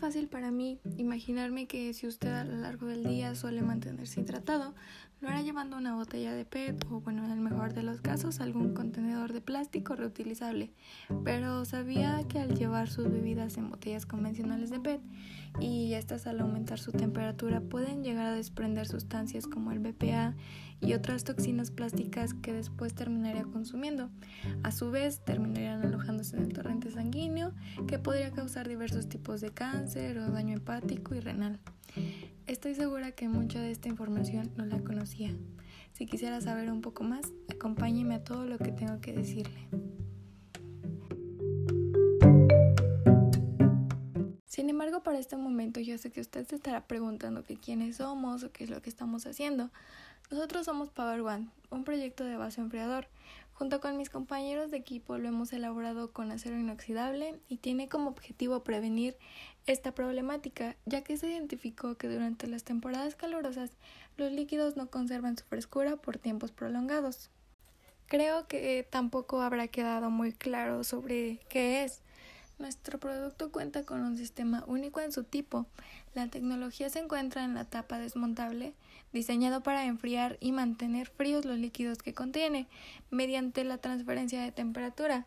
fácil para mí imaginarme que si usted a lo largo del día suele mantenerse hidratado, lo hará llevando una botella de PET o, bueno, en el mejor de los casos, algún contenedor de plástico reutilizable. Pero sabía que al llevar sus bebidas en botellas convencionales de PET y estas al aumentar su temperatura pueden llegar a desprender sustancias como el BPA y otras toxinas plásticas que después terminaría consumiendo. A su vez, terminarían alojándose en el torrente sanguíneo que podría causar diversos tipos de cáncer o daño hepático y renal. Estoy segura que mucha de esta información no la conocía. Si quisiera saber un poco más, acompáñeme a todo lo que tengo que decirle. Para este momento yo sé que usted se estará preguntando que quiénes somos o qué es lo que estamos haciendo. Nosotros somos Power One, un proyecto de vaso enfriador. Junto con mis compañeros de equipo lo hemos elaborado con acero inoxidable y tiene como objetivo prevenir esta problemática, ya que se identificó que durante las temporadas calurosas los líquidos no conservan su frescura por tiempos prolongados. Creo que tampoco habrá quedado muy claro sobre qué es. Nuestro producto cuenta con un sistema único en su tipo. La tecnología se encuentra en la tapa desmontable, diseñado para enfriar y mantener fríos los líquidos que contiene, mediante la transferencia de temperatura.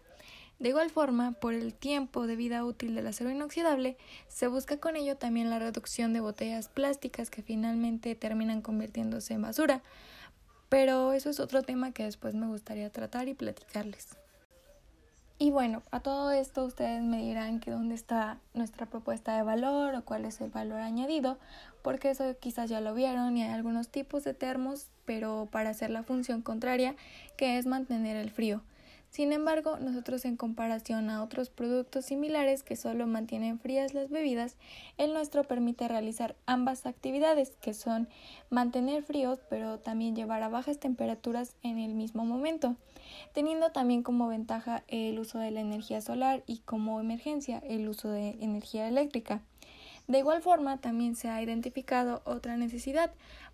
De igual forma, por el tiempo de vida útil del acero inoxidable, se busca con ello también la reducción de botellas plásticas que finalmente terminan convirtiéndose en basura. Pero eso es otro tema que después me gustaría tratar y platicarles. Y bueno, a todo esto ustedes me dirán que dónde está nuestra propuesta de valor o cuál es el valor añadido, porque eso quizás ya lo vieron y hay algunos tipos de termos, pero para hacer la función contraria, que es mantener el frío. Sin embargo, nosotros en comparación a otros productos similares que solo mantienen frías las bebidas, el nuestro permite realizar ambas actividades, que son mantener fríos, pero también llevar a bajas temperaturas en el mismo momento teniendo también como ventaja el uso de la energía solar y como emergencia el uso de energía eléctrica. De igual forma, también se ha identificado otra necesidad,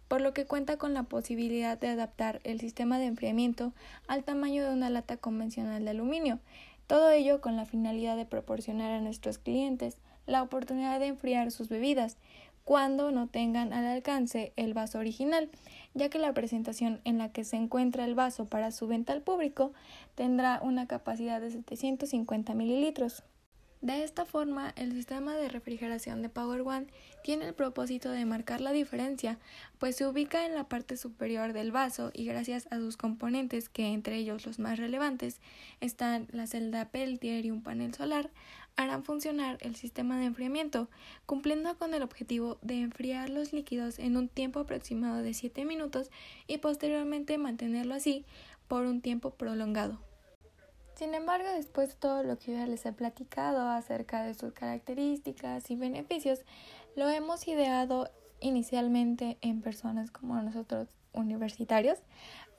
por lo que cuenta con la posibilidad de adaptar el sistema de enfriamiento al tamaño de una lata convencional de aluminio, todo ello con la finalidad de proporcionar a nuestros clientes la oportunidad de enfriar sus bebidas cuando no tengan al alcance el vaso original, ya que la presentación en la que se encuentra el vaso para su venta al público tendrá una capacidad de 750 mililitros. De esta forma, el sistema de refrigeración de Power One tiene el propósito de marcar la diferencia, pues se ubica en la parte superior del vaso y gracias a sus componentes, que entre ellos los más relevantes están la celda Peltier y un panel solar, harán funcionar el sistema de enfriamiento, cumpliendo con el objetivo de enfriar los líquidos en un tiempo aproximado de 7 minutos y posteriormente mantenerlo así por un tiempo prolongado. Sin embargo, después de todo lo que ya les he platicado acerca de sus características y beneficios, lo hemos ideado inicialmente en personas como nosotros universitarios,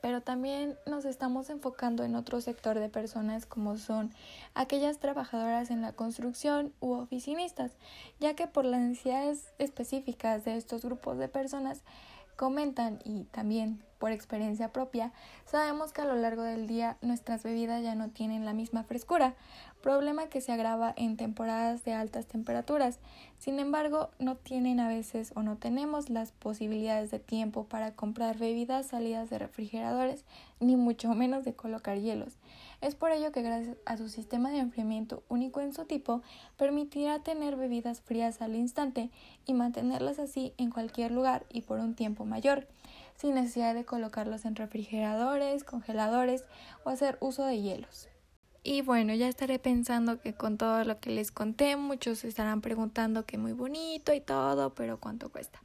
pero también nos estamos enfocando en otro sector de personas como son aquellas trabajadoras en la construcción u oficinistas, ya que por las necesidades específicas de estos grupos de personas comentan y también por experiencia propia, sabemos que a lo largo del día nuestras bebidas ya no tienen la misma frescura, problema que se agrava en temporadas de altas temperaturas. Sin embargo, no tienen a veces o no tenemos las posibilidades de tiempo para comprar bebidas salidas de refrigeradores, ni mucho menos de colocar hielos. Es por ello que gracias a su sistema de enfriamiento único en su tipo, permitirá tener bebidas frías al instante y mantenerlas así en cualquier lugar y por un tiempo mayor sin necesidad de colocarlos en refrigeradores, congeladores o hacer uso de hielos. Y bueno, ya estaré pensando que con todo lo que les conté, muchos estarán preguntando que muy bonito y todo, pero ¿cuánto cuesta?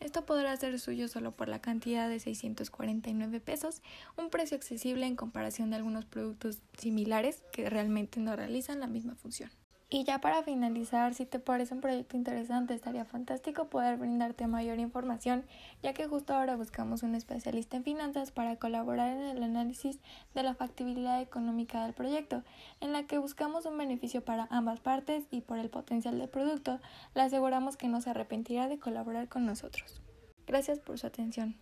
Esto podrá ser suyo solo por la cantidad de 649 pesos, un precio accesible en comparación de algunos productos similares que realmente no realizan la misma función. Y ya para finalizar, si te parece un proyecto interesante, estaría fantástico poder brindarte mayor información, ya que justo ahora buscamos un especialista en finanzas para colaborar en el análisis de la factibilidad económica del proyecto, en la que buscamos un beneficio para ambas partes y por el potencial del producto, le aseguramos que no se arrepentirá de colaborar con nosotros. Gracias por su atención.